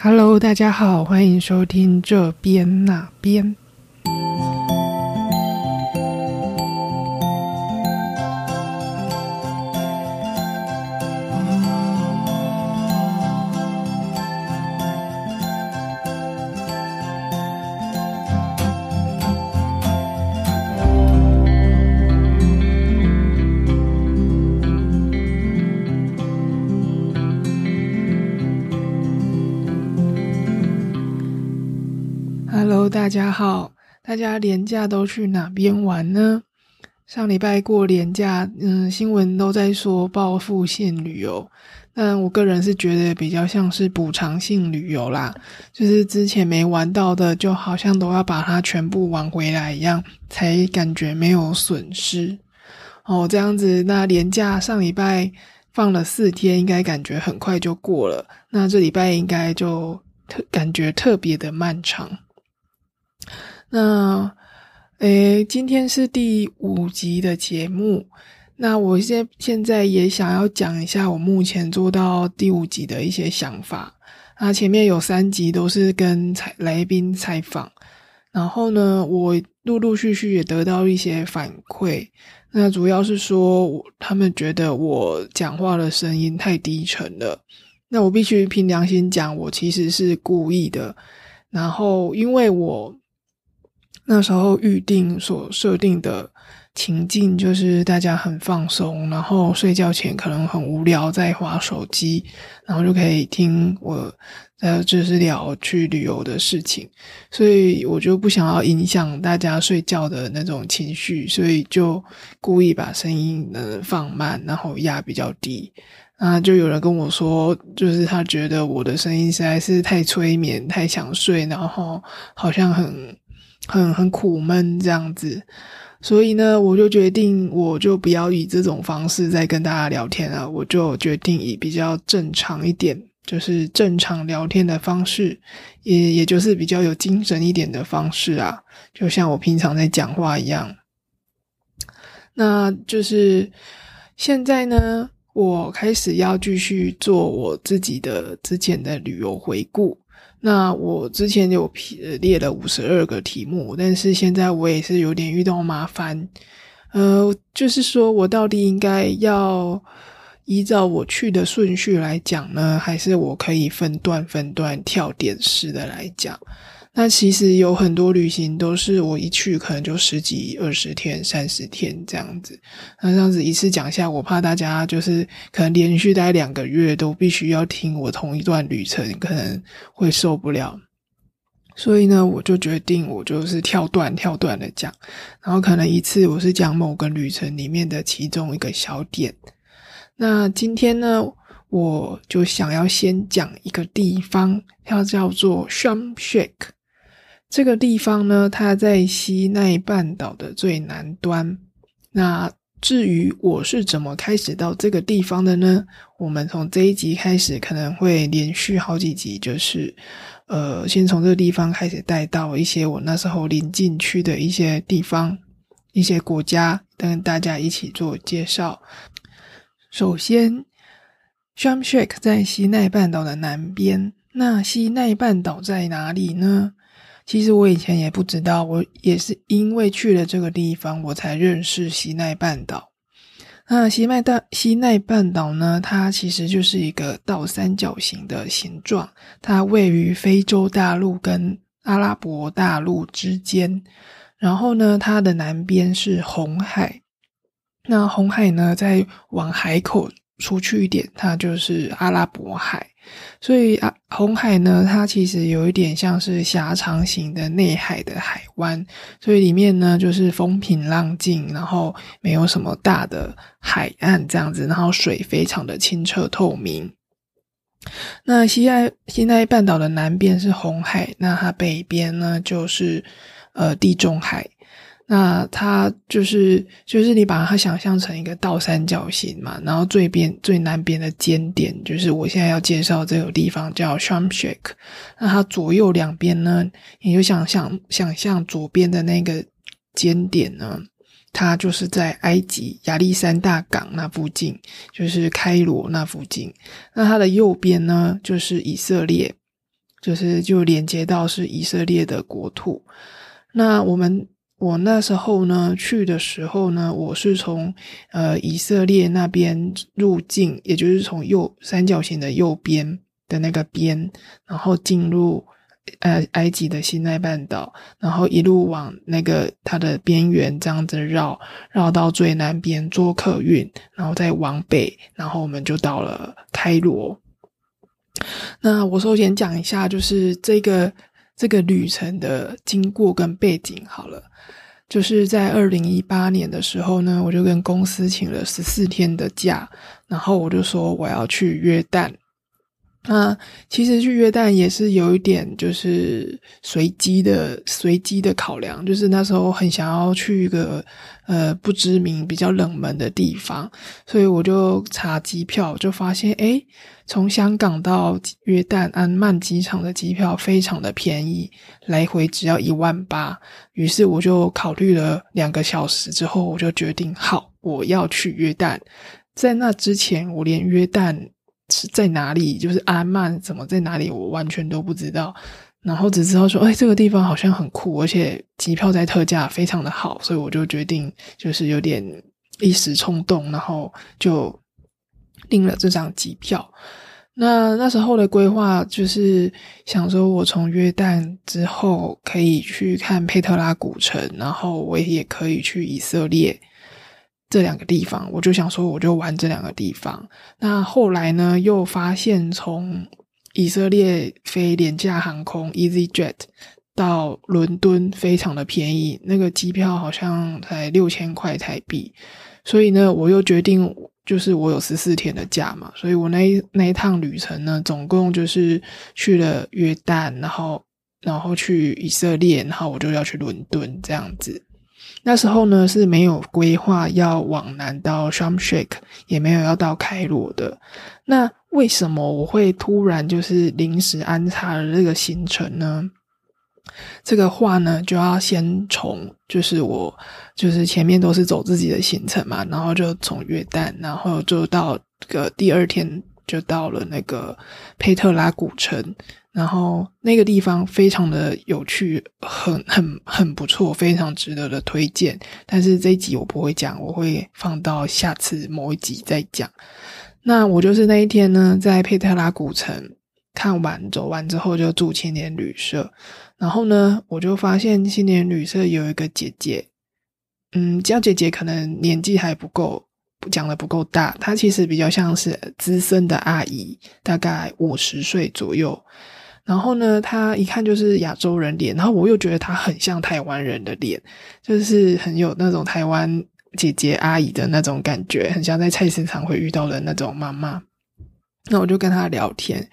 Hello，大家好，欢迎收听这边那边。大家好，大家连假都去哪边玩呢？上礼拜过年假，嗯，新闻都在说报复性旅游，但我个人是觉得比较像是补偿性旅游啦，就是之前没玩到的，就好像都要把它全部玩回来一样，才感觉没有损失。哦，这样子，那年假上礼拜放了四天，应该感觉很快就过了，那这礼拜应该就特感觉特别的漫长。那，诶，今天是第五集的节目。那我现现在也想要讲一下我目前做到第五集的一些想法。那前面有三集都是跟采来宾采访，然后呢，我陆陆续续也得到一些反馈。那主要是说，他们觉得我讲话的声音太低沉了。那我必须凭良心讲，我其实是故意的。然后，因为我。那时候预定所设定的情境就是大家很放松，然后睡觉前可能很无聊，在划手机，然后就可以听我呃就是聊去旅游的事情，所以我就不想要影响大家睡觉的那种情绪，所以就故意把声音呢放慢，然后压比较低。啊，就有人跟我说，就是他觉得我的声音实在是太催眠，太想睡，然后好像很。很很苦闷这样子，所以呢，我就决定，我就不要以这种方式再跟大家聊天了。我就决定以比较正常一点，就是正常聊天的方式，也也就是比较有精神一点的方式啊，就像我平常在讲话一样。那就是现在呢，我开始要继续做我自己的之前的旅游回顾。那我之前有列了五十二个题目，但是现在我也是有点遇到麻烦，呃，就是说我到底应该要依照我去的顺序来讲呢，还是我可以分段分段跳点式的来讲？那其实有很多旅行都是我一去可能就十几、二十天、三十天这样子。那这样子一次讲下，我怕大家就是可能连续待两个月都必须要听我同一段旅程，可能会受不了。所以呢，我就决定我就是跳段跳段的讲，然后可能一次我是讲某个旅程里面的其中一个小点。那今天呢，我就想要先讲一个地方，它叫做 Shamshak。这个地方呢，它在西奈半岛的最南端。那至于我是怎么开始到这个地方的呢？我们从这一集开始，可能会连续好几集，就是呃，先从这个地方开始带到一些我那时候临近去的一些地方、一些国家，跟大家一起做介绍。首先，Sham Sheikh 在西奈半岛的南边。那西奈半岛在哪里呢？其实我以前也不知道，我也是因为去了这个地方，我才认识西奈半岛。那西奈大西奈半岛呢，它其实就是一个倒三角形的形状，它位于非洲大陆跟阿拉伯大陆之间。然后呢，它的南边是红海，那红海呢，再往海口出去一点，它就是阿拉伯海。所以啊，红海呢，它其实有一点像是狭长型的内海的海湾，所以里面呢就是风平浪静，然后没有什么大的海岸这样子，然后水非常的清澈透明。那西奈西奈半岛的南边是红海，那它北边呢就是呃地中海。那它就是就是你把它想象成一个倒三角形嘛，然后最边最南边的尖点就是我现在要介绍这个地方叫 Sham Sheikh。那它左右两边呢，你就想象想象左边的那个尖点呢，它就是在埃及亚历山大港那附近，就是开罗那附近。那它的右边呢，就是以色列。就是就连接到是以色列的国土。那我们我那时候呢去的时候呢，我是从呃以色列那边入境，也就是从右三角形的右边的那个边，然后进入呃埃及的西奈半岛，然后一路往那个它的边缘这样子绕，绕到最南边坐客运，然后再往北，然后我们就到了开罗。那我首先讲一下，就是这个这个旅程的经过跟背景好了。就是在二零一八年的时候呢，我就跟公司请了十四天的假，然后我就说我要去约旦。那其实去约旦也是有一点就是随机的随机的考量，就是那时候很想要去一个呃不知名、比较冷门的地方，所以我就查机票，就发现诶从香港到约旦安曼机场的机票非常的便宜，来回只要一万八。于是我就考虑了两个小时之后，我就决定好我要去约旦。在那之前，我连约旦。是在哪里？就是阿曼怎么在哪里？我完全都不知道。然后只知道说，哎，这个地方好像很酷，而且机票在特价，非常的好。所以我就决定，就是有点一时冲动，然后就订了这张机票。那那时候的规划就是想说，我从约旦之后可以去看佩特拉古城，然后我也可以去以色列。这两个地方，我就想说，我就玩这两个地方。那后来呢，又发现从以色列飞廉价航空 EasyJet 到伦敦非常的便宜，那个机票好像才六千块台币。所以呢，我又决定，就是我有十四天的假嘛，所以我那一那一趟旅程呢，总共就是去了约旦，然后然后去以色列，然后我就要去伦敦这样子。那时候呢是没有规划要往南到 Sham Sheikh，也没有要到开罗的。那为什么我会突然就是临时安插了这个行程呢？这个话呢就要先从就是我就是前面都是走自己的行程嘛，然后就从约旦，然后就到个第二天就到了那个佩特拉古城。然后那个地方非常的有趣，很很很不错，非常值得的推荐。但是这一集我不会讲，我会放到下次某一集再讲。那我就是那一天呢，在佩特拉古城看完走完之后，就住青年旅社。然后呢，我就发现青年旅社有一个姐姐，嗯，叫姐姐可能年纪还不够，讲的不够大。她其实比较像是资深的阿姨，大概五十岁左右。然后呢，他一看就是亚洲人脸，然后我又觉得他很像台湾人的脸，就是很有那种台湾姐姐阿姨的那种感觉，很像在菜市场会遇到的那种妈妈。那我就跟他聊天，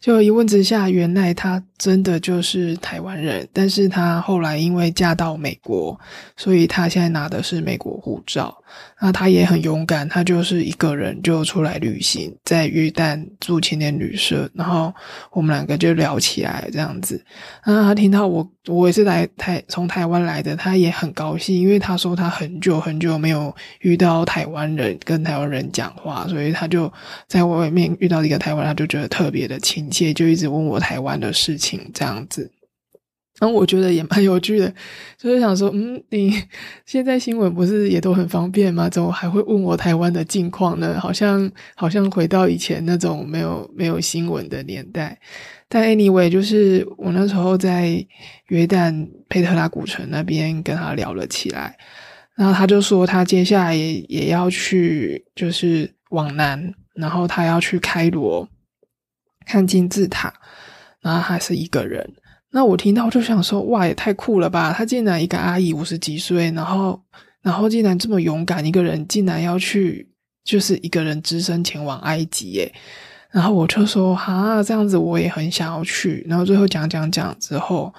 就一问之下，原来他真的就是台湾人，但是他后来因为嫁到美国，所以他现在拿的是美国护照。那他也很勇敢，他就是一个人就出来旅行，在约旦住青年旅社，然后我们两个就聊起来这样子。那他听到我我也是来台从台湾来的，他也很高兴，因为他说他很久很久没有遇到台湾人跟台湾人讲话，所以他就在外面遇到。一个台湾，他就觉得特别的亲切，就一直问我台湾的事情这样子。然后我觉得也蛮有趣的，就是想说，嗯，你现在新闻不是也都很方便吗？怎么还会问我台湾的近况呢？好像好像回到以前那种没有没有新闻的年代。但 anyway，就是我那时候在约旦佩特拉古城那边跟他聊了起来，然后他就说他接下来也也要去，就是往南。然后他要去开罗看金字塔，然后还是一个人。那我听到就想说，哇，也太酷了吧！他竟然一个阿姨五十几岁，然后然后竟然这么勇敢，一个人竟然要去，就是一个人只身前往埃及耶。然后我就说，哈，这样子我也很想要去。然后最后讲讲讲之后，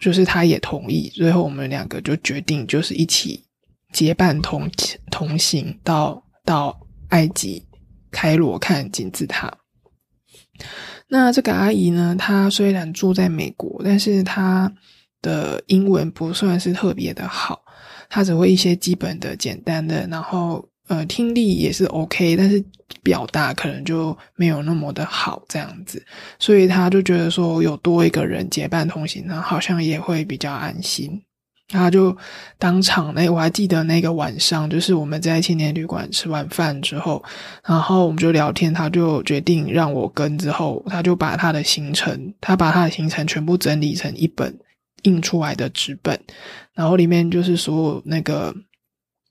就是他也同意。最后我们两个就决定，就是一起结伴同同行到到埃及。开罗看金字塔。那这个阿姨呢？她虽然住在美国，但是她的英文不算是特别的好，她只会一些基本的、简单的，然后呃听力也是 OK，但是表达可能就没有那么的好这样子，所以他就觉得说有多一个人结伴同行，呢，好像也会比较安心。他就当场那我还记得那个晚上，就是我们在青年旅馆吃完饭之后，然后我们就聊天，他就决定让我跟，之后他就把他的行程，他把他的行程全部整理成一本印出来的纸本，然后里面就是所有那个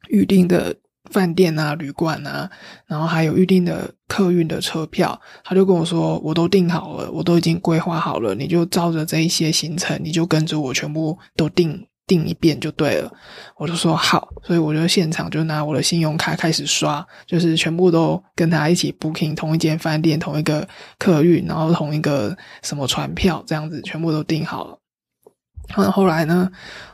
预定的饭店啊、旅馆啊，然后还有预定的客运的车票，他就跟我说，我都订好了，我都已经规划好了，你就照着这一些行程，你就跟着我全部都订。订一遍就对了，我就说好，所以我就现场就拿我的信用卡开始刷，就是全部都跟他一起 booking 同一间饭店、同一个客运，然后同一个什么船票这样子，全部都订好了。然后后来呢，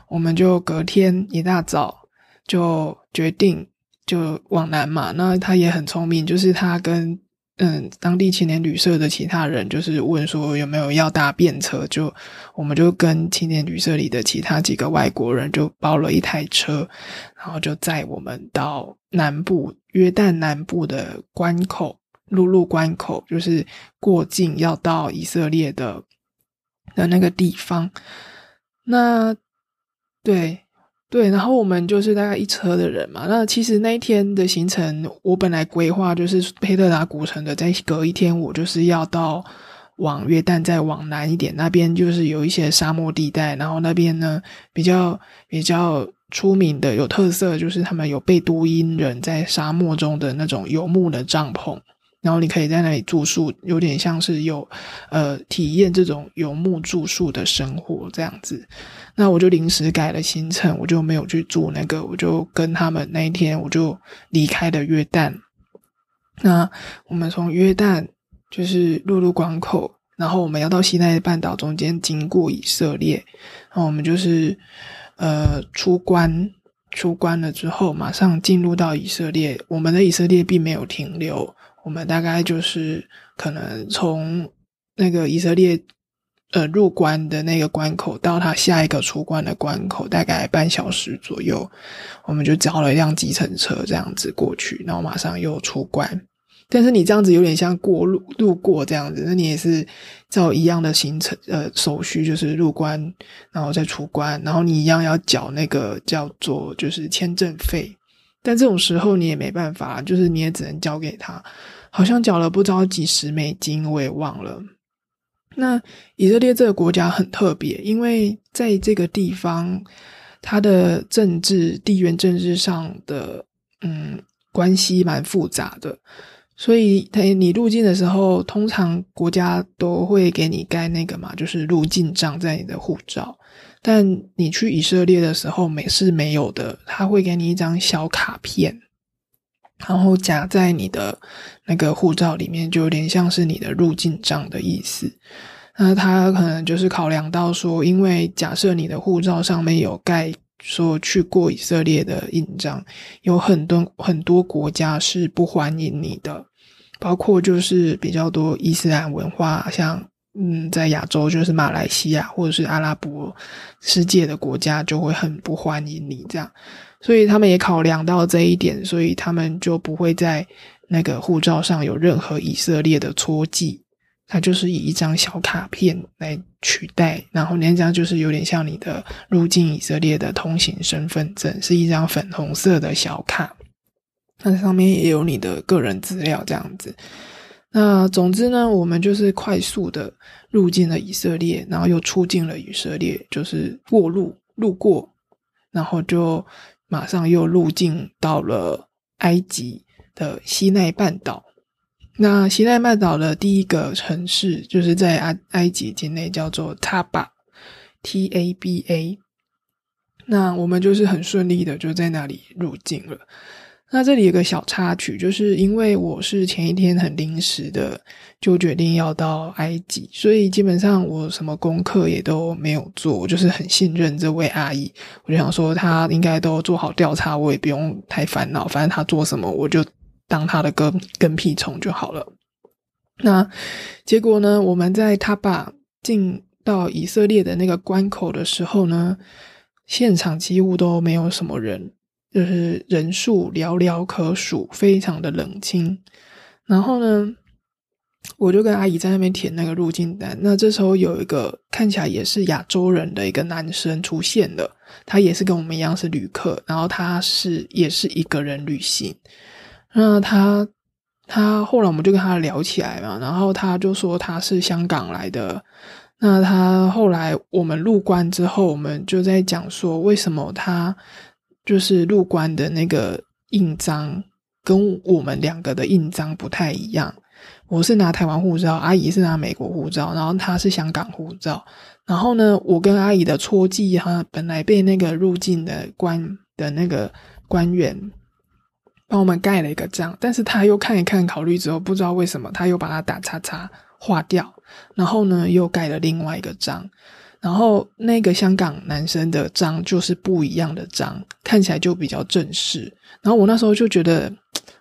我们就隔天一大早就决定就往南嘛。那他也很聪明，就是他跟。嗯，当地青年旅社的其他人就是问说有没有要搭便车，就我们就跟青年旅社里的其他几个外国人就包了一台车，然后就载我们到南部约旦南部的关口，陆路关口，就是过境要到以色列的的那个地方。那对。对，然后我们就是大概一车的人嘛。那其实那一天的行程，我本来规划就是佩特达古城的，在隔一天我就是要到往约旦再往南一点，那边就是有一些沙漠地带，然后那边呢比较比较出名的有特色，就是他们有贝都因人在沙漠中的那种游牧的帐篷。然后你可以在那里住宿，有点像是有，呃，体验这种游牧住宿的生活这样子。那我就临时改了行程，我就没有去住那个，我就跟他们那一天我就离开了约旦。那我们从约旦就是陆路关口，然后我们要到西奈半岛中间经过以色列，然后我们就是呃出关，出关了之后马上进入到以色列。我们的以色列并没有停留。我们大概就是可能从那个以色列呃入关的那个关口到他下一个出关的关口，大概半小时左右，我们就叫了一辆计程车这样子过去，然后马上又出关。但是你这样子有点像过路路过这样子，那你也是照一样的行程呃手续，就是入关然后再出关，然后你一样要缴那个叫做就是签证费。但这种时候你也没办法，就是你也只能交给他，好像缴了不知道几十美金，我也忘了。那以色列这个国家很特别，因为在这个地方，它的政治地缘政治上的嗯关系蛮复杂的，所以他你入境的时候，通常国家都会给你盖那个嘛，就是入境章在你的护照。但你去以色列的时候，没是没有的，他会给你一张小卡片，然后夹在你的那个护照里面，就有点像是你的入境章的意思。那他可能就是考量到说，因为假设你的护照上面有盖说去过以色列的印章，有很多很多国家是不欢迎你的，包括就是比较多伊斯兰文化，像。嗯，在亚洲就是马来西亚或者是阿拉伯世界的国家就会很不欢迎你这样，所以他们也考量到这一点，所以他们就不会在那个护照上有任何以色列的戳记，它就是以一张小卡片来取代，然后那张就是有点像你的入境以色列的通行身份证，是一张粉红色的小卡，那上面也有你的个人资料这样子。那总之呢，我们就是快速的入境了以色列，然后又出境了以色列，就是过路路过，然后就马上又入境到了埃及的西奈半岛。那西奈半岛的第一个城市就是在埃埃及境内，叫做塔巴 （T A B A）。那我们就是很顺利的就在那里入境了。那这里有个小插曲，就是因为我是前一天很临时的就决定要到埃及，所以基本上我什么功课也都没有做，我就是很信任这位阿姨，我就想说她应该都做好调查，我也不用太烦恼，反正她做什么我就当她的跟跟屁虫就好了。那结果呢，我们在他把进到以色列的那个关口的时候呢，现场几乎都没有什么人。就是人数寥寥可数，非常的冷清。然后呢，我就跟阿姨在那边填那个入境单。那这时候有一个看起来也是亚洲人的一个男生出现了，他也是跟我们一样是旅客，然后他是也是一个人旅行。那他。他后来我们就跟他聊起来嘛，然后他就说他是香港来的。那他后来我们入关之后，我们就在讲说为什么他就是入关的那个印章跟我们两个的印章不太一样。我是拿台湾护照，阿姨是拿美国护照，然后她是香港护照。然后呢，我跟阿姨的戳记哈，本来被那个入境的官的那个官员。帮我们盖了一个章，但是他又看一看，考虑之后，不知道为什么他又把它打叉叉划掉，然后呢又盖了另外一个章，然后那个香港男生的章就是不一样的章，看起来就比较正式。然后我那时候就觉得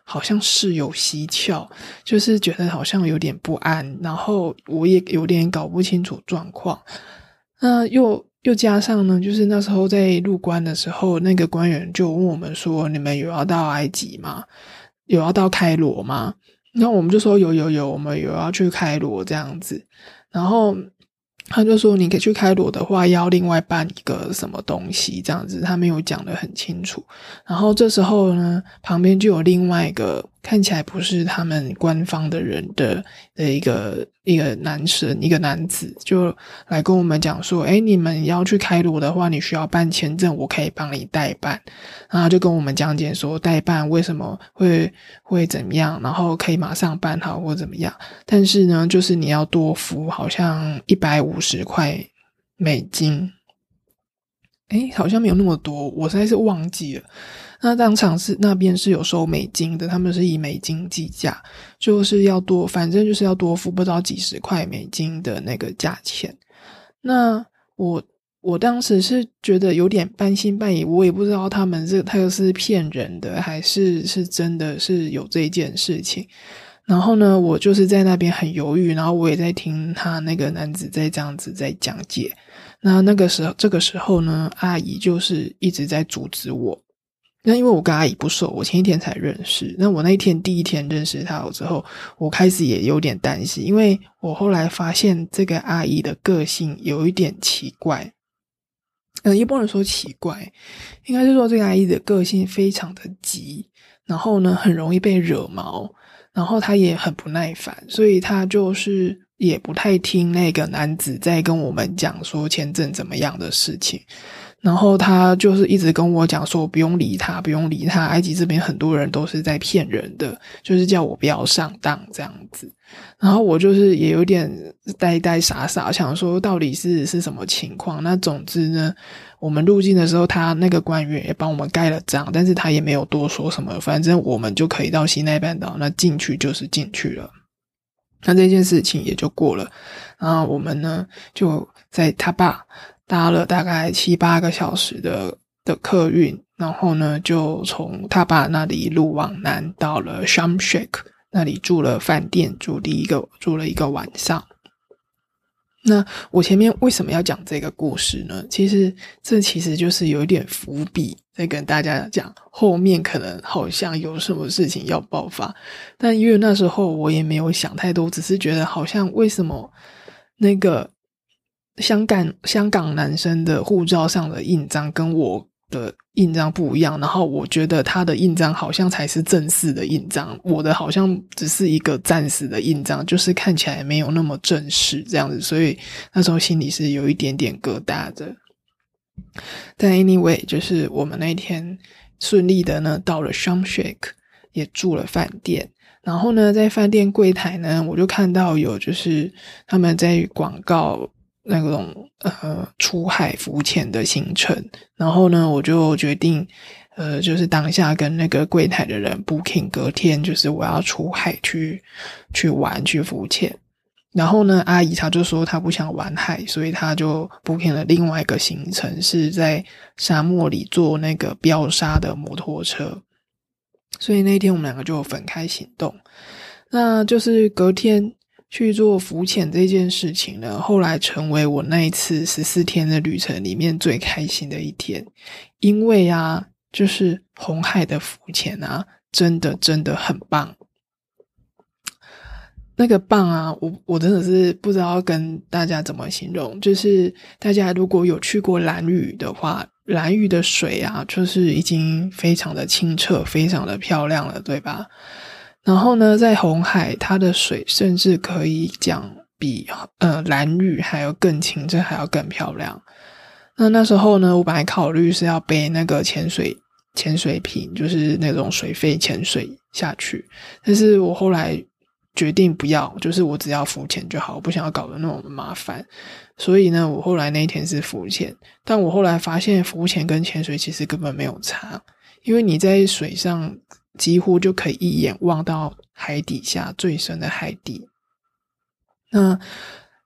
好像是有蹊跷，就是觉得好像有点不安，然后我也有点搞不清楚状况，那又。又加上呢，就是那时候在入关的时候，那个官员就问我们说：“你们有要到埃及吗？有要到开罗吗？”然后我们就说：“有有有，我们有要去开罗这样子。”然后。他就说：“你可以去开罗的话，要另外办一个什么东西，这样子。”他没有讲的很清楚。然后这时候呢，旁边就有另外一个看起来不是他们官方的人的的一个一个男生，一个男子，就来跟我们讲说：“哎，你们要去开罗的话，你需要办签证，我可以帮你代办。”然后就跟我们讲解说代办为什么会会怎么样，然后可以马上办好或怎么样。但是呢，就是你要多付，好像一百五。十块美金，哎，好像没有那么多，我实在是忘记了。那当场是那边是有收美金的，他们是以美金计价，就是要多，反正就是要多付不知道几十块美金的那个价钱。那我我当时是觉得有点半信半疑，我也不知道他们这他又是骗人的，还是是真的是有这件事情。然后呢，我就是在那边很犹豫，然后我也在听他那个男子在这样子在讲解。那那个时候，这个时候呢，阿姨就是一直在阻止我。那因为我跟阿姨不熟，我前一天才认识。那我那一天第一天认识她之后，我开始也有点担心，因为我后来发现这个阿姨的个性有一点奇怪。嗯，也不能说奇怪，应该是说这个阿姨的个性非常的急，然后呢，很容易被惹毛。然后她也很不耐烦，所以她就是也不太听那个男子在跟我们讲说签证怎么样的事情。然后他就是一直跟我讲说不用理他，不用理他。埃及这边很多人都是在骗人的，就是叫我不要上当这样子。然后我就是也有点呆呆傻傻，想说到底是是什么情况。那总之呢。我们入境的时候，他那个官员也帮我们盖了章，但是他也没有多说什么，反正我们就可以到西奈半岛，那进去就是进去了，那这件事情也就过了。然后我们呢就在他爸搭了大概七八个小时的的客运，然后呢就从他爸那里一路往南到了 Shamshik 那里住了饭店，住第一个住了一个晚上。那我前面为什么要讲这个故事呢？其实这其实就是有一点伏笔，在跟大家讲后面可能好像有什么事情要爆发。但因为那时候我也没有想太多，只是觉得好像为什么那个香港香港男生的护照上的印章跟我。的印章不一样，然后我觉得他的印章好像才是正式的印章，我的好像只是一个暂时的印章，就是看起来没有那么正式这样子，所以那时候心里是有一点点疙瘩的。但 anyway，就是我们那天顺利的呢，到了 SHAM SHAK，也住了饭店，然后呢，在饭店柜台呢，我就看到有就是他们在广告。那种呃出海浮潜的行程，然后呢，我就决定，呃，就是当下跟那个柜台的人 booking，隔天就是我要出海去去玩去浮潜。然后呢，阿姨她就说她不想玩海，所以她就 booking 了另外一个行程，是在沙漠里坐那个飙沙的摩托车。所以那天我们两个就分开行动。那就是隔天。去做浮潜这件事情呢，后来成为我那一次十四天的旅程里面最开心的一天，因为啊，就是红海的浮潜啊，真的真的很棒。那个棒啊，我我真的是不知道跟大家怎么形容。就是大家如果有去过蓝屿的话，蓝屿的水啊，就是已经非常的清澈，非常的漂亮了，对吧？然后呢，在红海，它的水甚至可以讲比呃蓝屿还要更清澈，还要更漂亮。那那时候呢，我本来考虑是要背那个潜水潜水瓶，就是那种水肺潜水下去，但是我后来。决定不要，就是我只要浮潜就好，我不想要搞得那么麻烦。所以呢，我后来那一天是浮潜，但我后来发现浮潜跟潜水其实根本没有差，因为你在水上几乎就可以一眼望到海底下最深的海底。那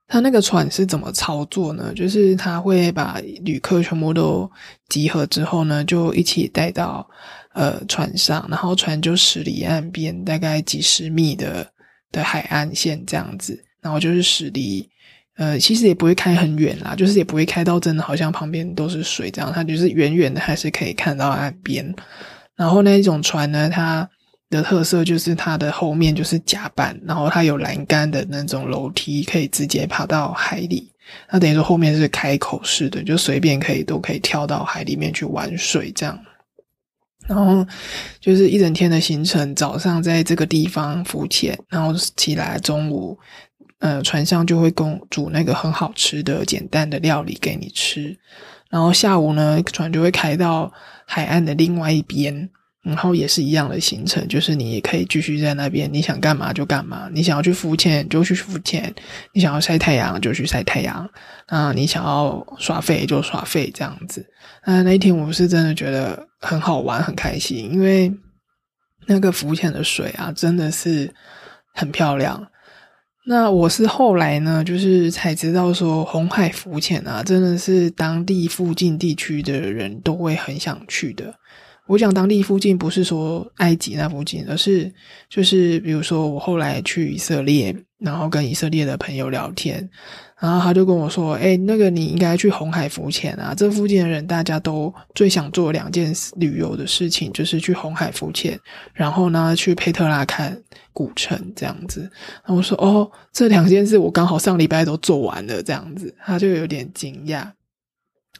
他那个船是怎么操作呢？就是他会把旅客全部都集合之后呢，就一起带到呃船上，然后船就驶离岸边，大概几十米的。的海岸线这样子，然后就是驶离，呃，其实也不会开很远啦，就是也不会开到真的好像旁边都是水这样，它就是远远的还是可以看到岸边。然后那一种船呢，它的特色就是它的后面就是甲板，然后它有栏杆的那种楼梯，可以直接爬到海里。那等于说后面是开口式的，就随便可以都可以跳到海里面去玩水这样。然后就是一整天的行程，早上在这个地方浮潜，然后起来中午，呃，船上就会供煮那个很好吃的简单的料理给你吃，然后下午呢，船就会开到海岸的另外一边。然后也是一样的行程，就是你可以继续在那边，你想干嘛就干嘛。你想要去浮潜就去浮潜，你想要晒太阳就去晒太阳。啊，你想要耍废就耍废，这样子。那那一天我是真的觉得很好玩，很开心，因为那个浮潜的水啊，真的是很漂亮。那我是后来呢，就是才知道说，红海浮潜啊，真的是当地附近地区的人都会很想去的。我讲当地附近不是说埃及那附近，而是就是比如说我后来去以色列，然后跟以色列的朋友聊天，然后他就跟我说：“哎，那个你应该去红海浮潜啊！这附近的人大家都最想做两件旅游的事情，就是去红海浮潜，然后呢去佩特拉看古城这样子。”然后我说：“哦，这两件事我刚好上礼拜都做完了，这样子。”他就有点惊讶。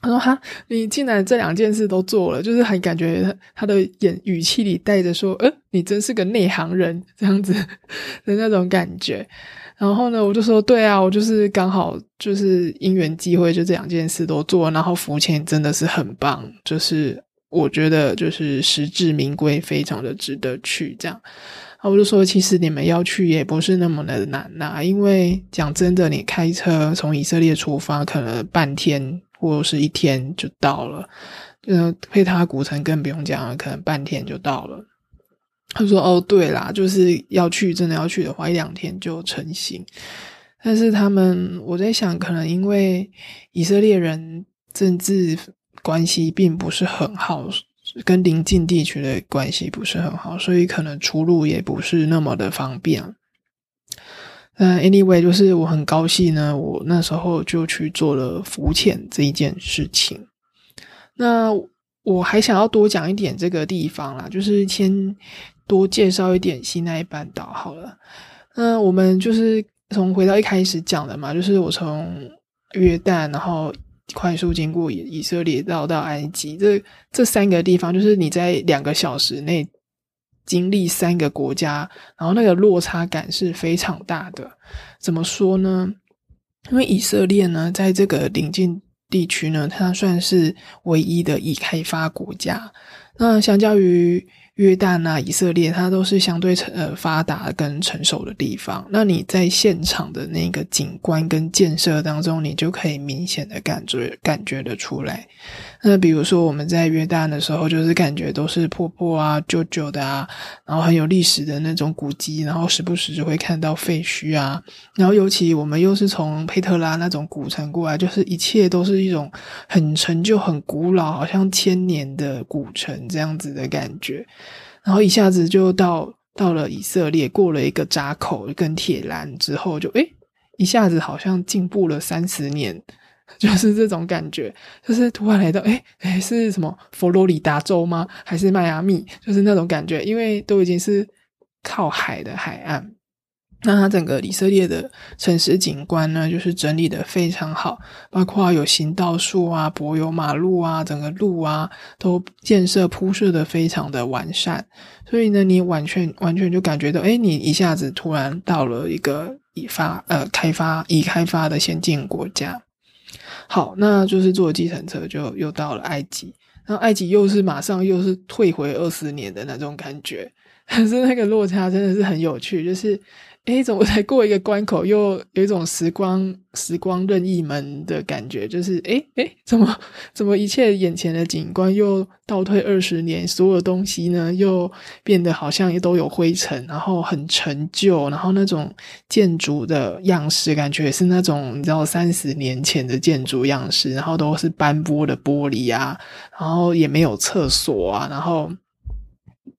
他说：“哈，你竟然这两件事都做了，就是很感觉他的言语气里带着说，呃，你真是个内行人这样子的那种感觉。然后呢，我就说，对啊，我就是刚好就是因缘际会，就这两件事都做。然后浮潜真的是很棒，就是我觉得就是实至名归，非常的值得去。这样，然后我就说，其实你们要去也不是那么的难呐，因为讲真的，你开车从以色列出发，可能半天。”或是一天就到了，嗯，佩塔古城更不用讲了，可能半天就到了。他说：“哦，对啦，就是要去，真的要去的话，一两天就成型。但是他们，我在想，可能因为以色列人政治关系并不是很好，跟邻近地区的关系不是很好，所以可能出入也不是那么的方便。”嗯，anyway，就是我很高兴呢，我那时候就去做了浮潜这一件事情。那我还想要多讲一点这个地方啦，就是先多介绍一点西奈半岛好了。那我们就是从回到一开始讲的嘛，就是我从约旦，然后快速经过以以色列到到埃及，这这三个地方，就是你在两个小时内。经历三个国家，然后那个落差感是非常大的。怎么说呢？因为以色列呢，在这个邻近地区呢，它算是唯一的已开发国家。那相较于约旦啊、以色列，它都是相对成呃发达跟成熟的地方。那你在现场的那个景观跟建设当中，你就可以明显的感觉感觉得出来。那比如说我们在约旦的时候，就是感觉都是破破啊、旧旧的啊，然后很有历史的那种古迹，然后时不时就会看到废墟啊。然后尤其我们又是从佩特拉那种古城过来，就是一切都是一种很陈旧、很古老，好像千年的古城这样子的感觉。然后一下子就到到了以色列，过了一个闸口跟铁栏之后，就诶一下子好像进步了三十年就是这种感觉，就是突然来到，哎哎，是什么佛罗里达州吗？还是迈阿密？就是那种感觉，因为都已经是靠海的海岸。那它整个以色列的城市景观呢，就是整理的非常好，包括有行道树啊、柏油马路啊、整个路啊，都建设铺设的非常的完善。所以呢，你完全完全就感觉到，哎，你一下子突然到了一个已发呃开发已开发的先进国家。好，那就是坐计程车就又到了埃及，然后埃及又是马上又是退回二十年的那种感觉，可是那个落差真的是很有趣，就是。哎，怎么才过一个关口，又有一种时光时光任意门的感觉？就是哎哎，怎么怎么一切眼前的景观又倒退二十年，所有东西呢又变得好像都有灰尘，然后很陈旧，然后那种建筑的样式感觉是那种你知道三十年前的建筑样式，然后都是斑驳的玻璃啊，然后也没有厕所啊，然后。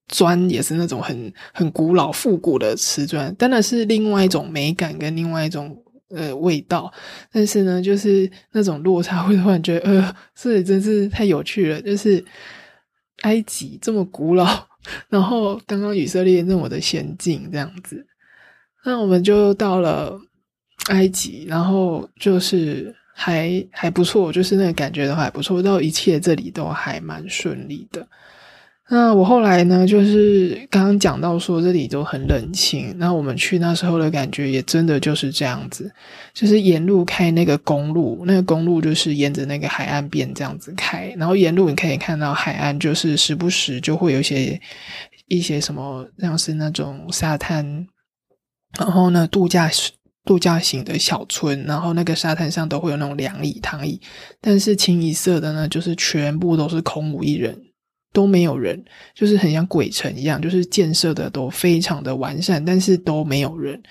砖也是那种很很古老复古的瓷砖，当然是另外一种美感跟另外一种呃味道。但是呢，就是那种落差会突然觉得，呃，这里真是太有趣了。就是埃及这么古老，然后刚刚以色列那么的先进，这样子。那我们就到了埃及，然后就是还还不错，就是那个感觉的话还不错，到一切这里都还蛮顺利的。那我后来呢，就是刚刚讲到说这里都很冷清。那我们去那时候的感觉也真的就是这样子，就是沿路开那个公路，那个公路就是沿着那个海岸边这样子开，然后沿路你可以看到海岸，就是时不时就会有一些一些什么像是那种沙滩，然后呢度假度假型的小村，然后那个沙滩上都会有那种凉椅、躺椅，但是清一色的呢，就是全部都是空无一人。都没有人，就是很像鬼城一样，就是建设的都非常的完善，但是都没有人。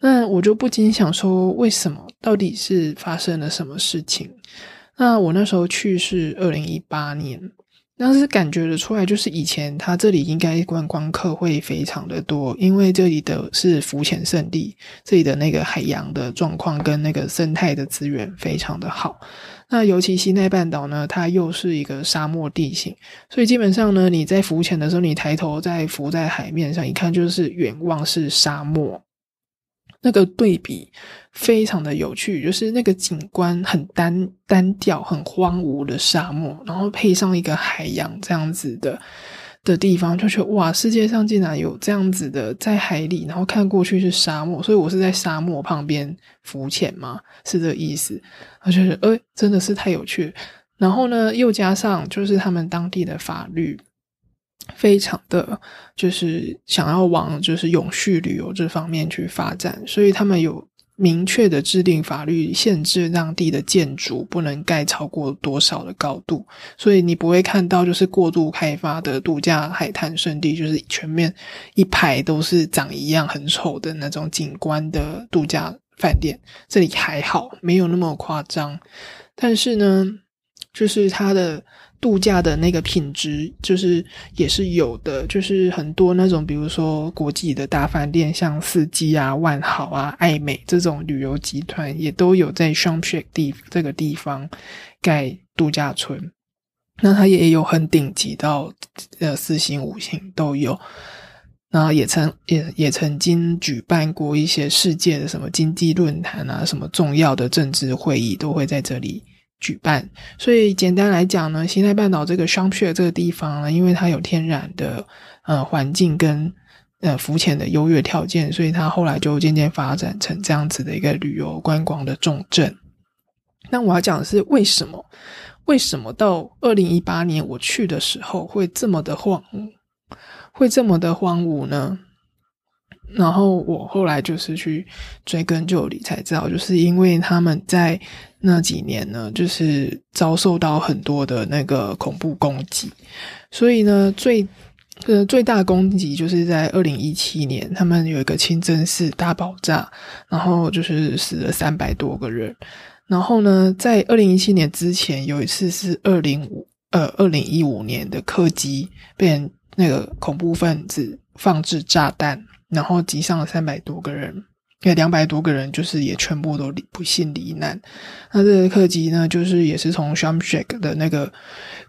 那我就不禁想说，为什么？到底是发生了什么事情？那我那时候去是二零一八年。当时感觉得出来，就是以前它这里应该观光客会非常的多，因为这里的是浮潜圣地，这里的那个海洋的状况跟那个生态的资源非常的好。那尤其西奈半岛呢，它又是一个沙漠地形，所以基本上呢，你在浮潜的时候，你抬头在浮在海面上，一看就是远望是沙漠。那个对比非常的有趣，就是那个景观很单单调、很荒芜的沙漠，然后配上一个海洋这样子的的地方，就觉得哇，世界上竟然有这样子的在海里，然后看过去是沙漠，所以我是在沙漠旁边浮潜吗？是这个意思？而且是，哎，真的是太有趣。然后呢，又加上就是他们当地的法律。非常的就是想要往就是永续旅游这方面去发展，所以他们有明确的制定法律限制当地的建筑不能盖超过多少的高度，所以你不会看到就是过度开发的度假海滩胜地，就是全面一排都是长一样很丑的那种景观的度假饭店。这里还好，没有那么夸张，但是呢，就是它的。度假的那个品质就是也是有的，就是很多那种，比如说国际的大饭店，像四季啊、万豪啊、爱美这种旅游集团，也都有在 s h a m p h 地这个地方盖度假村。那它也有很顶级到呃四星、五星都有。那也曾也也曾经举办过一些世界的什么经济论坛啊，什么重要的政治会议都会在这里。举办，所以简单来讲呢，西奈半岛这个双穴这个地方呢，因为它有天然的呃环境跟呃浮潜的优越条件，所以它后来就渐渐发展成这样子的一个旅游观光的重镇。那我要讲的是为什么？为什么到二零一八年我去的时候会这么的荒芜，会这么的荒芜呢？然后我后来就是去追根究底才知道，就是因为他们在那几年呢，就是遭受到很多的那个恐怖攻击，所以呢，最呃最大攻击就是在二零一七年，他们有一个清真寺大爆炸，然后就是死了三百多个人。然后呢，在二零一七年之前有一次是二零五呃二零一五年的客机被那个恐怖分子放置炸弹。然后击伤了三百多个人，有两百多个人，就是也全部都不幸罹难。那这个客机呢，就是也是从 s h a m s h a k 的那个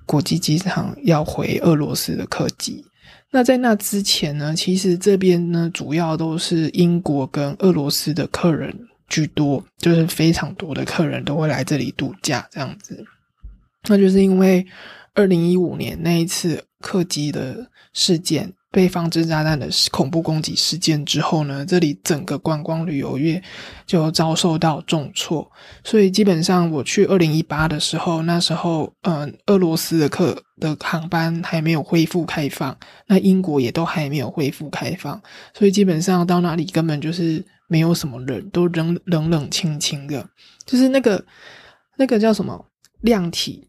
国际机场要回俄罗斯的客机。那在那之前呢，其实这边呢主要都是英国跟俄罗斯的客人居多，就是非常多的客人都会来这里度假这样子。那就是因为二零一五年那一次客机的事件。被放置炸弹的恐怖攻击事件之后呢，这里整个观光旅游业就遭受到重挫。所以基本上我去二零一八的时候，那时候嗯，俄罗斯的客的航班还没有恢复开放，那英国也都还没有恢复开放，所以基本上到哪里根本就是没有什么人，都冷冷冷清清的，就是那个那个叫什么量体。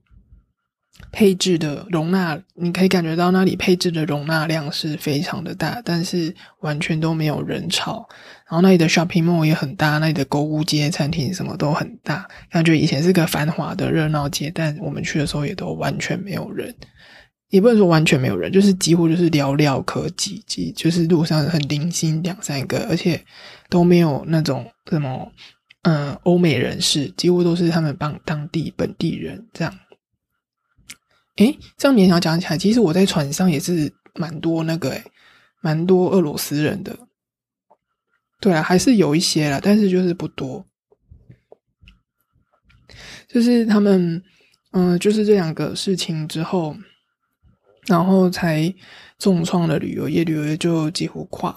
配置的容纳，你可以感觉到那里配置的容纳量是非常的大，但是完全都没有人潮。然后那里的 shopping mall 也很大，那里的购物街、餐厅什么都很大，感觉以前是个繁华的热闹街。但我们去的时候也都完全没有人，也不能说完全没有人，就是几乎就是寥寥可几，几就是路上很零星两三个，而且都没有那种什么嗯欧美人士，几乎都是他们帮当地本地人这样。诶，这样勉强讲起来，其实我在船上也是蛮多那个诶，蛮多俄罗斯人的。对啊，还是有一些啦，但是就是不多。就是他们，嗯，就是这两个事情之后，然后才重创了旅游业，旅游业就几乎垮。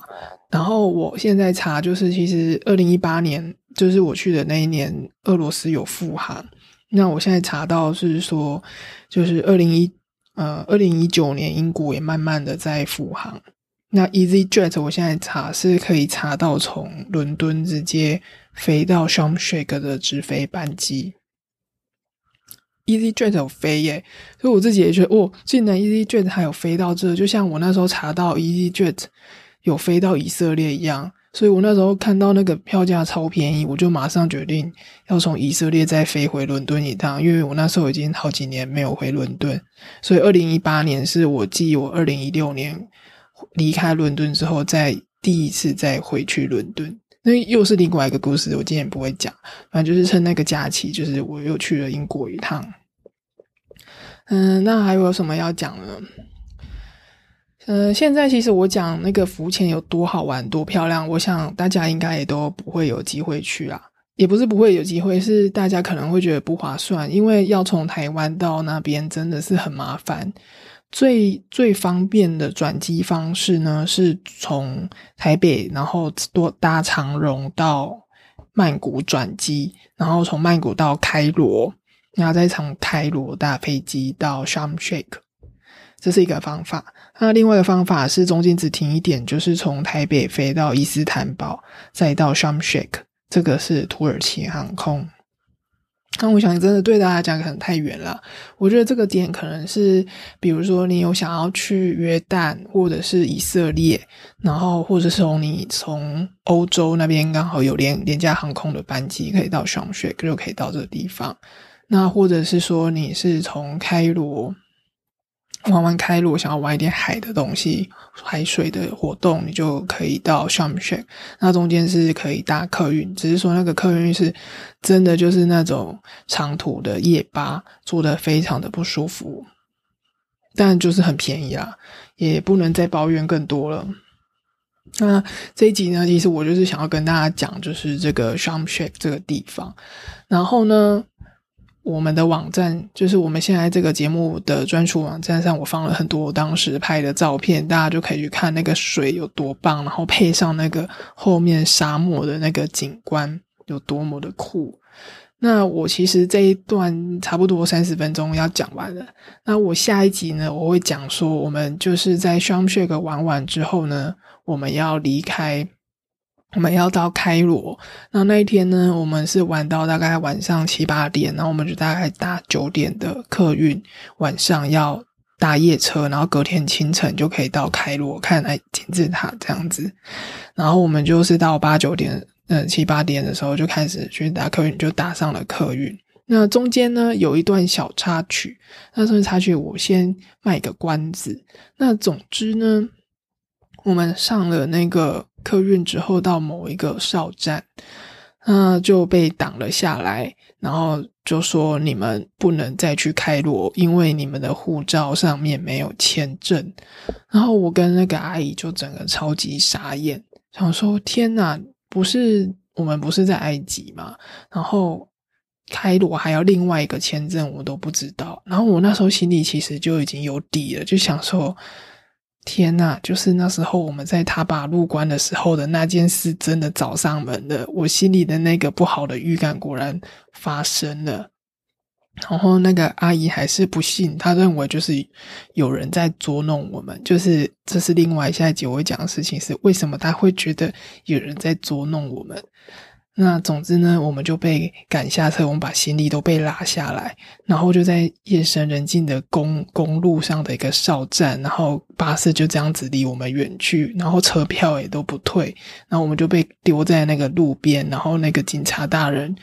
然后我现在查，就是其实二零一八年，就是我去的那一年，俄罗斯有复航。那我现在查到是说，就是二零一呃二零一九年，英国也慢慢的在复航。那 EasyJet 我现在查是可以查到从伦敦直接飞到 s h a m s h a k 的直飞班机。EasyJet 有飞耶，所以我自己也觉得，哦，竟然 EasyJet 还有飞到这，就像我那时候查到 EasyJet 有飞到以色列一样。所以我那时候看到那个票价超便宜，我就马上决定要从以色列再飞回伦敦一趟，因为我那时候已经好几年没有回伦敦，所以二零一八年是我继我二零一六年离开伦敦之后，再第一次再回去伦敦，那又是另外一个故事，我今天不会讲，反正就是趁那个假期，就是我又去了英国一趟。嗯，那还有什么要讲呢？嗯，现在其实我讲那个浮潜有多好玩、多漂亮，我想大家应该也都不会有机会去啦。也不是不会有机会，是大家可能会觉得不划算，因为要从台湾到那边真的是很麻烦。最最方便的转机方式呢，是从台北，然后多搭长荣到曼谷转机，然后从曼谷到开罗，然后再从开罗搭飞机到 Sharm Sheikh，这是一个方法。那另外一个方法是中间只停一点，就是从台北飞到伊斯坦堡，再到 s h a m s h a k 这个是土耳其航空。那我想真的对大家讲可能太远了。我觉得这个点可能是，比如说你有想要去约旦或者是以色列，然后或者是从你从欧洲那边刚好有廉廉价航空的班机可以到 s h a m s h a k 就可以到这个地方。那或者是说你是从开罗。玩玩开路，想要玩一点海的东西，海水的活动，你就可以到 s h a m s h a k 那中间是可以搭客运，只是说那个客运是真的就是那种长途的夜巴，坐的非常的不舒服，但就是很便宜啦，也不能再抱怨更多了。那这一集呢，其实我就是想要跟大家讲，就是这个 s h a m s h a k 这个地方，然后呢。我们的网站就是我们现在这个节目的专属网站上，我放了很多我当时拍的照片，大家就可以去看那个水有多棒，然后配上那个后面沙漠的那个景观有多么的酷。那我其实这一段差不多三十分钟要讲完了，那我下一集呢，我会讲说我们就是在 s h a m s h a k 玩完之后呢，我们要离开。我们要到开罗，那那一天呢，我们是玩到大概晚上七八点，然后我们就大概搭九点的客运，晚上要搭夜车，然后隔天清晨就可以到开罗看哎金字塔这样子。然后我们就是到八九点，嗯七八点的时候就开始去搭客运，就搭上了客运。那中间呢有一段小插曲，那段插曲我先卖个关子。那总之呢。我们上了那个客运之后到某一个哨站，那就被挡了下来，然后就说你们不能再去开罗，因为你们的护照上面没有签证。然后我跟那个阿姨就整个超级傻眼，想说天哪，不是我们不是在埃及吗？然后。开罗还要另外一个签证，我都不知道。然后我那时候心里其实就已经有底了，就想说：天呐，就是那时候我们在他把入关的时候的那件事，真的找上门了。我心里的那个不好的预感果然发生了。然后那个阿姨还是不信，她认为就是有人在捉弄我们。就是这是另外下一集我会讲的事情，是为什么她会觉得有人在捉弄我们。那总之呢，我们就被赶下车，我们把行李都被拉下来，然后就在夜深人静的公公路上的一个哨站，然后巴士就这样子离我们远去，然后车票也都不退，然后我们就被丢在那个路边，然后那个警察大人，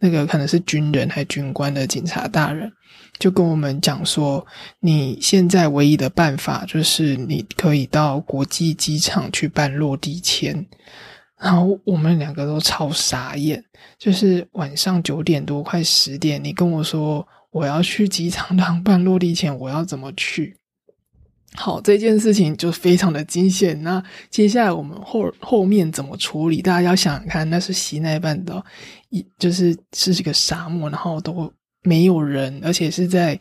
那个可能是军人还军官的警察大人，就跟我们讲说，你现在唯一的办法就是你可以到国际机场去办落地签。然后我们两个都超傻眼，就是晚上九点多快十点，你跟我说我要去机场当办落地前，我要怎么去？好，这件事情就非常的惊险。那接下来我们后后面怎么处理？大家要想想看，那是西奈半岛，一就是是一个沙漠，然后都没有人，而且是在。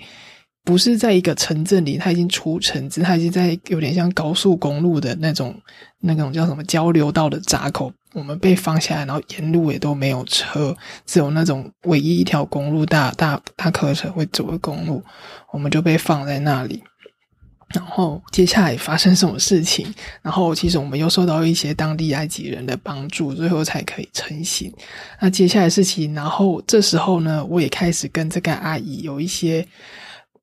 不是在一个城镇里，它已经出城，它已经在有点像高速公路的那种、那种叫什么交流道的闸口。我们被放下来，然后沿路也都没有车，只有那种唯一一条公路大大大客车会走的公路，我们就被放在那里。然后接下来发生什么事情？然后其实我们又受到一些当地埃及人的帮助，最后才可以成行。那接下来事情，然后这时候呢，我也开始跟这个阿姨有一些。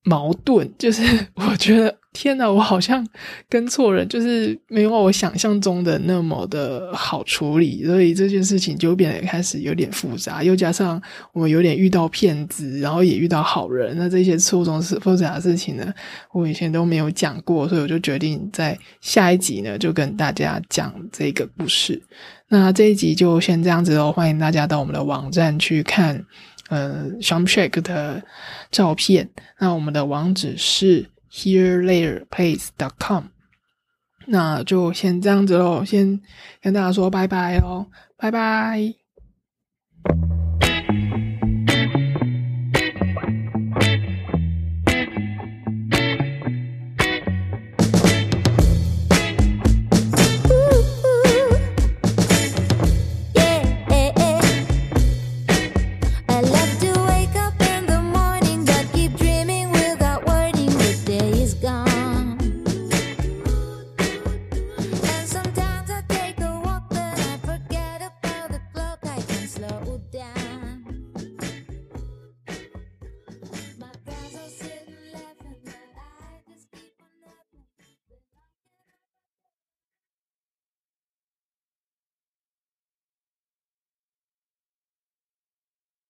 矛盾就是，我觉得天哪，我好像跟错人，就是没有我想象中的那么的好处理，所以这件事情就变得开始有点复杂。又加上我有点遇到骗子，然后也遇到好人，那这些错综是复杂的事情呢，我以前都没有讲过，所以我就决定在下一集呢，就跟大家讲这个故事。那这一集就先这样子喽，欢迎大家到我们的网站去看。呃 s h a m s h a k 的照片。那我们的网址是 herelaterplace.com。那就先这样子喽，先跟大家说拜拜哦，拜拜。